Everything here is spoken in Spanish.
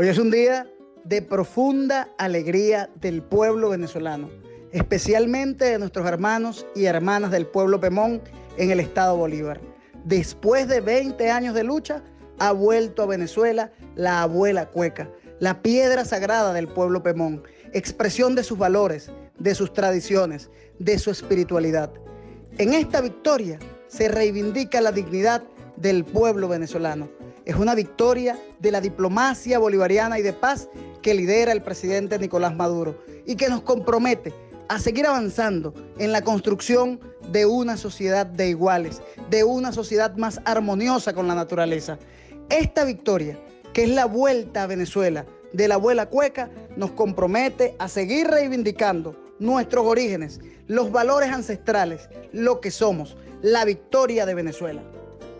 Hoy es un día de profunda alegría del pueblo venezolano, especialmente de nuestros hermanos y hermanas del pueblo Pemón en el estado Bolívar. Después de 20 años de lucha, ha vuelto a Venezuela la abuela cueca, la piedra sagrada del pueblo Pemón, expresión de sus valores, de sus tradiciones, de su espiritualidad. En esta victoria se reivindica la dignidad del pueblo venezolano es una victoria de la diplomacia bolivariana y de paz que lidera el presidente Nicolás Maduro y que nos compromete a seguir avanzando en la construcción de una sociedad de iguales, de una sociedad más armoniosa con la naturaleza. Esta victoria, que es la vuelta a Venezuela de la abuela cueca, nos compromete a seguir reivindicando nuestros orígenes, los valores ancestrales, lo que somos, la victoria de Venezuela.